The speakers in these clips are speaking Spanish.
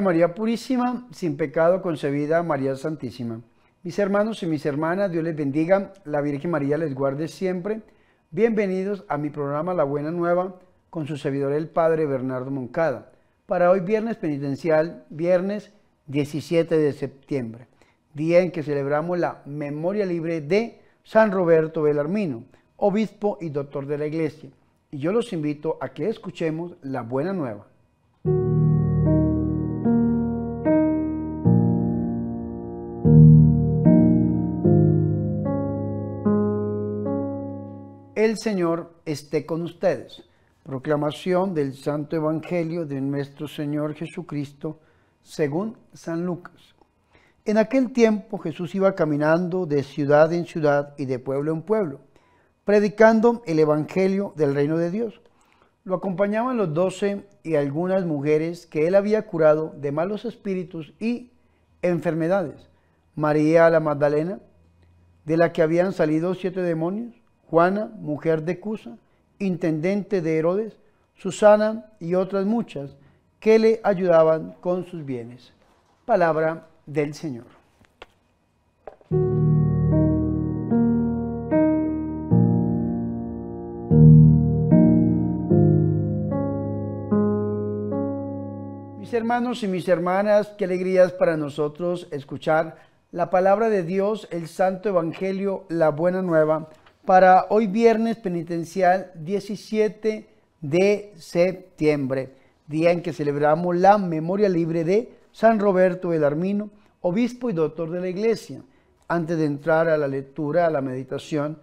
María Purísima, sin pecado concebida, María Santísima. Mis hermanos y mis hermanas, Dios les bendiga, la Virgen María les guarde siempre. Bienvenidos a mi programa La Buena Nueva con su servidor el Padre Bernardo Moncada. Para hoy viernes penitencial, viernes 17 de septiembre, día en que celebramos la memoria libre de San Roberto Belarmino, obispo y doctor de la Iglesia. Y yo los invito a que escuchemos la Buena Nueva. Señor esté con ustedes. Proclamación del Santo Evangelio de nuestro Señor Jesucristo según San Lucas. En aquel tiempo Jesús iba caminando de ciudad en ciudad y de pueblo en pueblo, predicando el Evangelio del reino de Dios. Lo acompañaban los doce y algunas mujeres que él había curado de malos espíritus y enfermedades. María la Magdalena, de la que habían salido siete demonios, Juana, mujer de Cusa, intendente de Herodes, Susana y otras muchas que le ayudaban con sus bienes. Palabra del Señor. Mis hermanos y mis hermanas, qué alegrías para nosotros escuchar la palabra de Dios, el Santo Evangelio, la buena nueva para hoy viernes penitencial 17 de septiembre, día en que celebramos la memoria libre de San Roberto Armino, obispo y doctor de la iglesia. Antes de entrar a la lectura, a la meditación,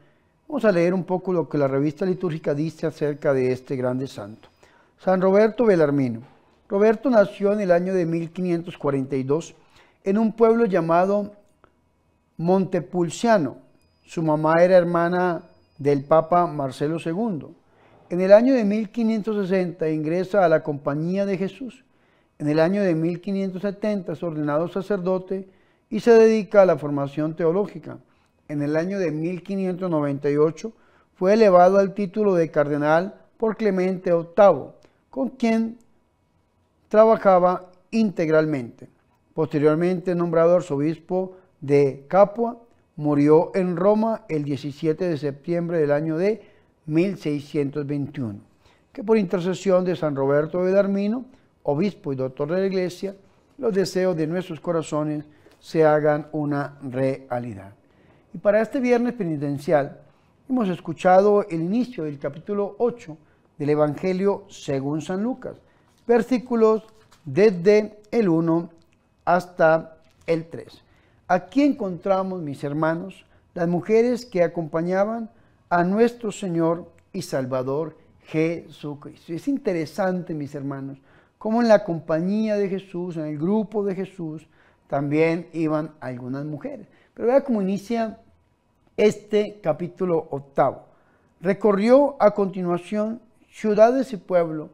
vamos a leer un poco lo que la revista litúrgica dice acerca de este grande santo. San Roberto Belarmino. Roberto nació en el año de 1542 en un pueblo llamado Montepulciano, su mamá era hermana del Papa Marcelo II. En el año de 1560 ingresa a la Compañía de Jesús. En el año de 1570 es ordenado sacerdote y se dedica a la formación teológica. En el año de 1598 fue elevado al título de cardenal por Clemente VIII, con quien trabajaba integralmente. Posteriormente nombrado arzobispo de Capua murió en Roma el 17 de septiembre del año de 1621. Que por intercesión de San Roberto de Darmino, obispo y doctor de la Iglesia, los deseos de nuestros corazones se hagan una realidad. Y para este viernes penitencial hemos escuchado el inicio del capítulo 8 del Evangelio según San Lucas, versículos desde el 1 hasta el 3. Aquí encontramos, mis hermanos, las mujeres que acompañaban a nuestro Señor y Salvador Jesucristo. Es interesante, mis hermanos, cómo en la compañía de Jesús, en el grupo de Jesús, también iban algunas mujeres. Pero vea cómo inicia este capítulo octavo. Recorrió a continuación ciudades y pueblos,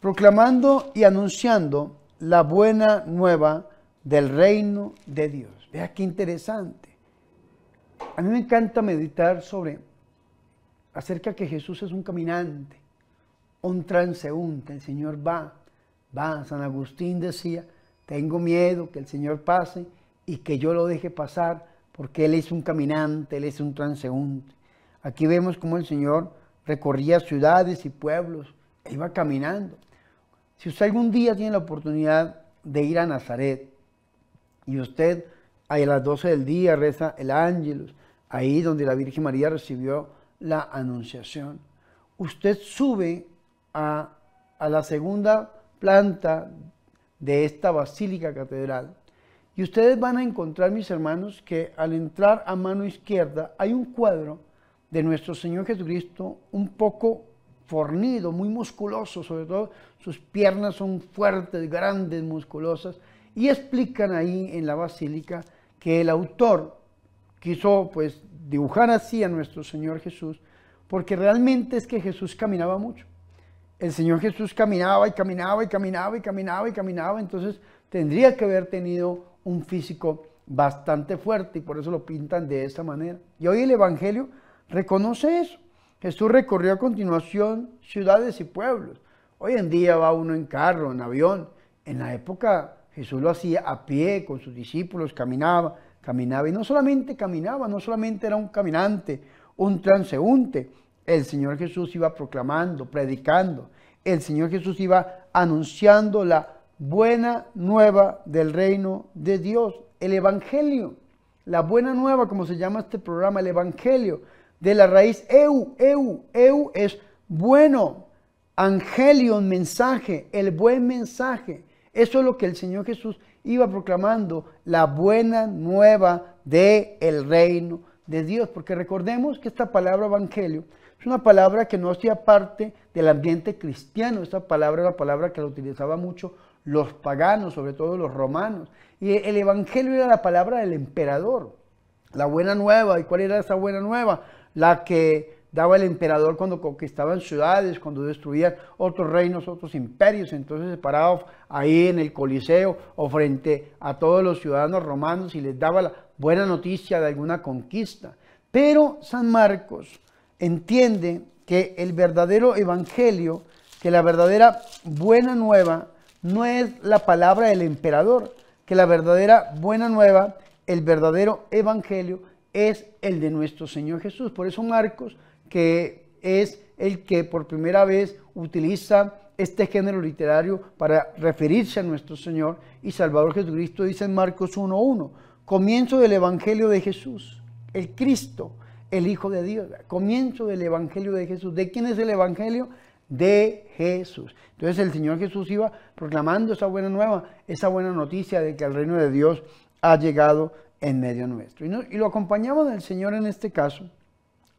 proclamando y anunciando la buena nueva del reino de Dios. Vea qué interesante. A mí me encanta meditar sobre acerca que Jesús es un caminante, un transeúnte. El Señor va, va. San Agustín decía, tengo miedo que el Señor pase y que yo lo deje pasar porque Él es un caminante, Él es un transeúnte. Aquí vemos cómo el Señor recorría ciudades y pueblos, e iba caminando. Si usted algún día tiene la oportunidad de ir a Nazaret, y usted a las 12 del día reza el ángelus, ahí donde la Virgen María recibió la anunciación. Usted sube a, a la segunda planta de esta basílica catedral y ustedes van a encontrar, mis hermanos, que al entrar a mano izquierda hay un cuadro de nuestro Señor Jesucristo un poco fornido, muy musculoso, sobre todo sus piernas son fuertes, grandes, musculosas, y explican ahí en la basílica que el autor quiso pues dibujar así a nuestro Señor Jesús, porque realmente es que Jesús caminaba mucho. El Señor Jesús caminaba y caminaba y caminaba y caminaba y caminaba, entonces tendría que haber tenido un físico bastante fuerte y por eso lo pintan de esa manera. Y hoy el Evangelio reconoce eso. Jesús recorrió a continuación ciudades y pueblos. Hoy en día va uno en carro, en avión, En la época Jesús lo hacía a pie, con sus discípulos, caminaba, caminaba. Y no solamente caminaba, no solamente era un caminante, un transeúnte. El Señor Jesús iba proclamando, predicando. El Señor Jesús iba anunciando la buena nueva del reino de Dios, el Evangelio. La buena nueva, como se llama este programa, el Evangelio, de la raíz eu, eu, eu es bueno, angelion, mensaje, el buen mensaje. Eso es lo que el Señor Jesús iba proclamando, la buena nueva del el reino de Dios. Porque recordemos que esta palabra evangelio es una palabra que no hacía parte del ambiente cristiano. Esta palabra era la palabra que la utilizaba mucho los paganos, sobre todo los romanos. Y el evangelio era la palabra del emperador, la buena nueva. ¿Y cuál era esa buena nueva? La que daba el emperador cuando conquistaban ciudades, cuando destruían otros reinos, otros imperios. Entonces se paraba ahí en el Coliseo o frente a todos los ciudadanos romanos y les daba la buena noticia de alguna conquista. Pero San Marcos entiende que el verdadero evangelio, que la verdadera buena nueva, no es la palabra del emperador, que la verdadera buena nueva, el verdadero evangelio, es el de nuestro Señor Jesús. Por eso Marcos, que es el que por primera vez utiliza este género literario para referirse a nuestro Señor y Salvador Jesucristo, dice en Marcos 1.1, comienzo del Evangelio de Jesús, el Cristo, el Hijo de Dios, comienzo del Evangelio de Jesús. ¿De quién es el Evangelio? De Jesús. Entonces el Señor Jesús iba proclamando esa buena nueva, esa buena noticia de que el reino de Dios ha llegado en medio nuestro. Y, lo acompañaban el Señor en este caso,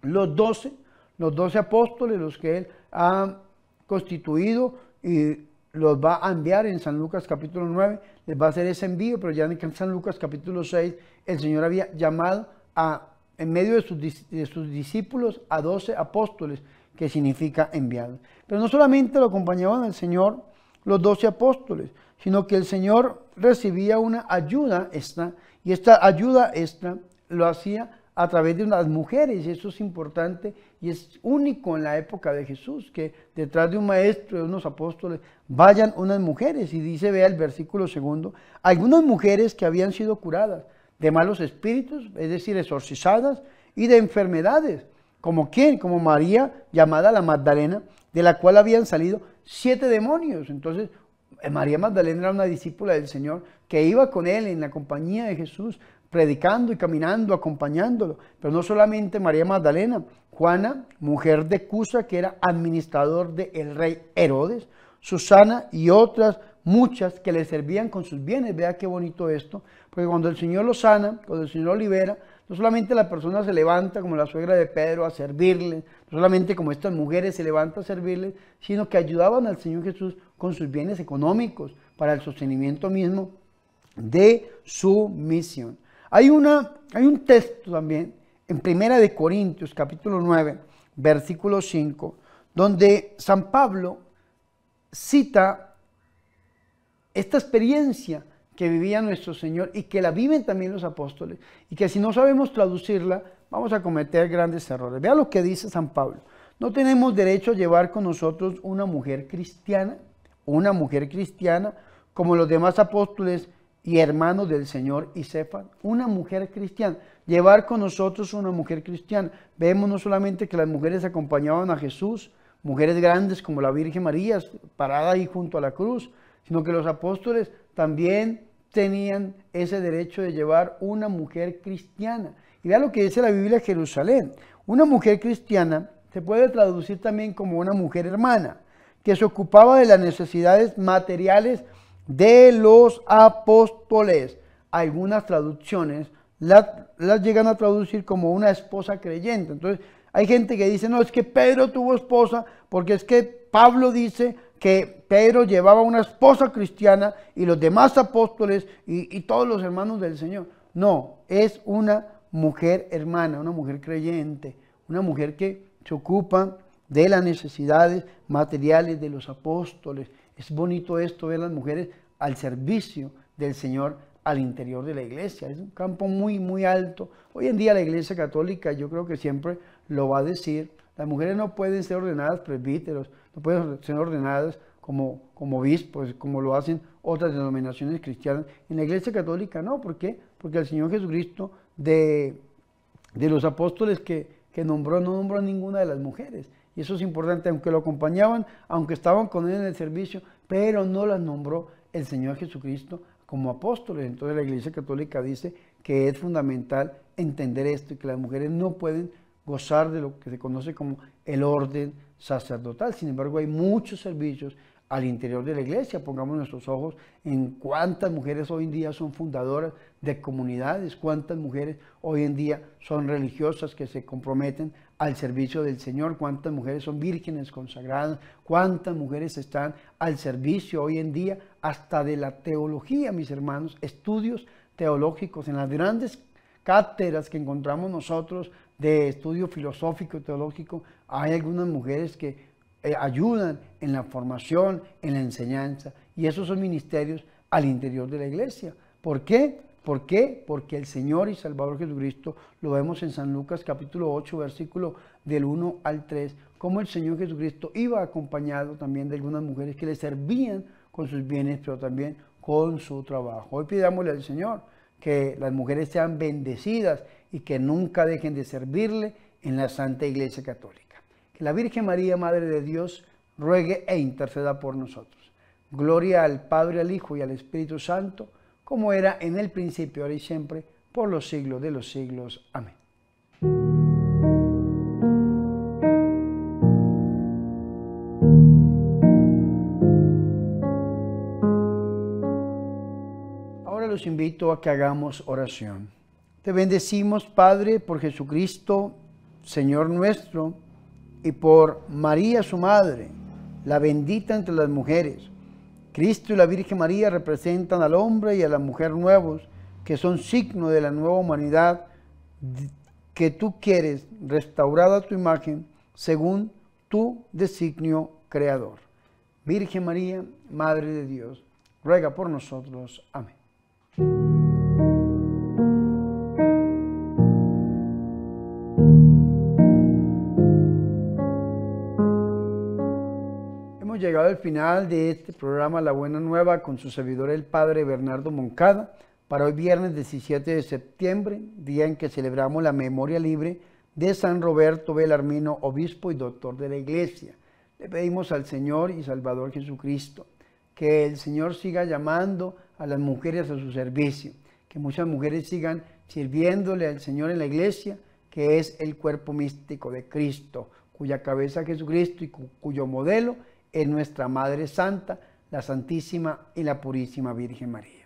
los doce, los doce apóstoles, los que Él ha constituido y los va a enviar en San Lucas capítulo 9, les va a hacer ese envío, pero ya en San Lucas capítulo 6 el Señor había llamado a, en medio de sus, discípulos, a doce apóstoles, que significa enviados. Pero no solamente lo acompañaban el Señor los doce apóstoles, sino que el Señor recibía una ayuda extra y esta ayuda extra lo hacía a través de unas mujeres, y eso es importante y es único en la época de Jesús, que detrás de un maestro, de unos apóstoles, vayan unas mujeres. Y dice, vea el versículo segundo, algunas mujeres que habían sido curadas de malos espíritus, es decir, exorcizadas, y de enfermedades, como quién, como María, llamada la Magdalena, de la cual habían salido siete demonios. Entonces, eh, María Magdalena era una discípula del Señor que iba con él en la compañía de Jesús, predicando y caminando, acompañándolo. Pero no solamente María Magdalena, Juana, mujer de Cusa, que era administrador del rey Herodes, Susana y otras muchas que le servían con sus bienes. Vea qué bonito esto, porque cuando el Señor lo sana, cuando el Señor lo libera, no solamente la persona se levanta como la suegra de Pedro a servirle, no solamente como estas mujeres se levantan a servirle, sino que ayudaban al Señor Jesús con sus bienes económicos para el sostenimiento mismo de su misión. Hay, una, hay un texto también en Primera de Corintios, capítulo 9, versículo 5, donde San Pablo cita esta experiencia que vivía nuestro Señor y que la viven también los apóstoles y que si no sabemos traducirla vamos a cometer grandes errores. Vea lo que dice San Pablo. No tenemos derecho a llevar con nosotros una mujer cristiana, una mujer cristiana como los demás apóstoles y hermanos del Señor y una mujer cristiana, llevar con nosotros una mujer cristiana. Vemos no solamente que las mujeres acompañaban a Jesús, mujeres grandes como la Virgen María, parada ahí junto a la cruz, sino que los apóstoles también tenían ese derecho de llevar una mujer cristiana. Y vea lo que dice la Biblia de Jerusalén. Una mujer cristiana se puede traducir también como una mujer hermana, que se ocupaba de las necesidades materiales de los apóstoles. Algunas traducciones las, llegan a traducir como una esposa creyente. Entonces, hay gente que dice, no, es que Pedro tuvo esposa, porque es que Pablo dice que Pedro llevaba una esposa cristiana y los demás apóstoles y todos los hermanos del Señor. No, es una mujer hermana, una mujer creyente, una mujer que se ocupa de las necesidades materiales de los apóstoles. Es bonito esto ver las mujeres al servicio del Señor al interior de la iglesia. Es un campo muy, muy alto. Hoy en día la iglesia católica yo creo que siempre lo va a decir. Las mujeres no pueden ser ordenadas presbíteros, no pueden ser ordenadas como, como obispos, como lo hacen otras denominaciones cristianas. En la Iglesia Católica no, ¿por qué? Porque el Señor Jesucristo de, de los apóstoles que, que nombró, no nombró a ninguna de las mujeres. Y eso es importante, aunque lo acompañaban, aunque estaban con él en el servicio, pero no las nombró el Señor Jesucristo como apóstoles. Entonces la Iglesia Católica dice que es fundamental entender esto y que las mujeres no pueden gozar de lo que se conoce como el orden sacerdotal. Sin embargo, hay muchos servicios al interior de la iglesia. Pongamos nuestros ojos en cuántas mujeres hoy en día son fundadoras de comunidades, cuántas mujeres hoy en día son religiosas que se comprometen al servicio del Señor, cuántas mujeres son vírgenes consagradas, cuántas mujeres están al servicio hoy en día hasta de la teología, mis hermanos, estudios teológicos en las grandes cátedras que encontramos nosotros de estudio filosófico teológico, hay algunas mujeres que eh, ayudan en la formación, en la enseñanza, y esos son ministerios al interior de la iglesia. ¿Por qué? ¿Por qué? Porque el Señor y Salvador Jesucristo, lo vemos en San Lucas capítulo 8, versículo del 1 al 3, como el Señor Jesucristo iba acompañado también de algunas mujeres que le servían con sus bienes, pero también con su trabajo. Hoy pidámosle al Señor que las mujeres sean bendecidas y que nunca dejen de servirle en la Santa Iglesia Católica. Que la Virgen María, Madre de Dios, ruegue e interceda por nosotros. Gloria al Padre, al Hijo y al Espíritu Santo, como era en el principio, ahora y siempre, por los siglos de los siglos. Amén. Ahora los invito a que hagamos oración. Te bendecimos, Padre, por Jesucristo, Señor nuestro, y por María, su Madre, la bendita entre las mujeres. Cristo y la Virgen María representan al hombre y a la mujer nuevos, que son signo de la nueva humanidad que tú quieres restaurada tu imagen según tu designio creador. Virgen María, Madre de Dios, ruega por nosotros. Amén. Llegado al final de este programa La Buena Nueva con su servidor el Padre Bernardo Moncada para hoy viernes 17 de septiembre, día en que celebramos la memoria libre de San Roberto Belarmino, obispo y doctor de la Iglesia. Le pedimos al Señor y Salvador Jesucristo que el Señor siga llamando a las mujeres a su servicio, que muchas mujeres sigan sirviéndole al Señor en la Iglesia, que es el cuerpo místico de Cristo, cuya cabeza Jesucristo y cuyo modelo en nuestra Madre Santa, la Santísima y la Purísima Virgen María.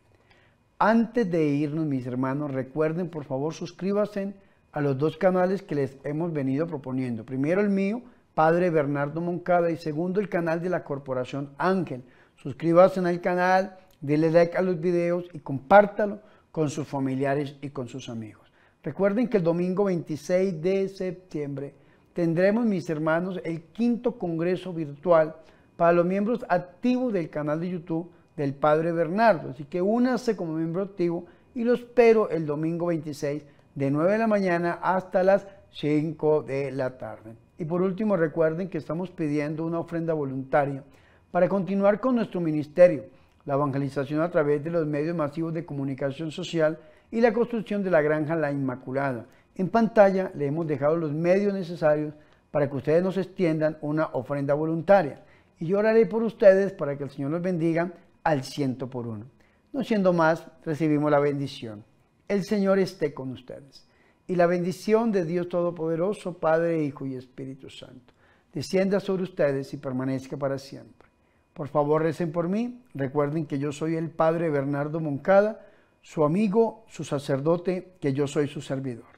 Antes de irnos, mis hermanos, recuerden, por favor, suscríbanse a los dos canales que les hemos venido proponiendo. Primero el mío, Padre Bernardo Moncada, y segundo el canal de la Corporación Ángel. Suscríbanse al canal, denle like a los videos y compártalo con sus familiares y con sus amigos. Recuerden que el domingo 26 de septiembre tendremos, mis hermanos, el quinto Congreso Virtual para los miembros activos del canal de YouTube del Padre Bernardo. Así que únase como miembro activo y lo espero el domingo 26 de 9 de la mañana hasta las 5 de la tarde. Y por último recuerden que estamos pidiendo una ofrenda voluntaria para continuar con nuestro ministerio, la evangelización a través de los medios masivos de comunicación social y la construcción de la granja La Inmaculada. En pantalla le hemos dejado los medios necesarios para que ustedes nos extiendan una ofrenda voluntaria y yo oraré por ustedes para que el Señor los bendiga al ciento por uno. No siendo más, recibimos la bendición. El Señor esté con ustedes. Y la bendición de Dios Todopoderoso, Padre, Hijo y Espíritu Santo, descienda sobre ustedes y permanezca para siempre. Por favor, recen por mí. Recuerden que yo soy el Padre Bernardo Moncada, su amigo, su sacerdote, que yo soy su servidor.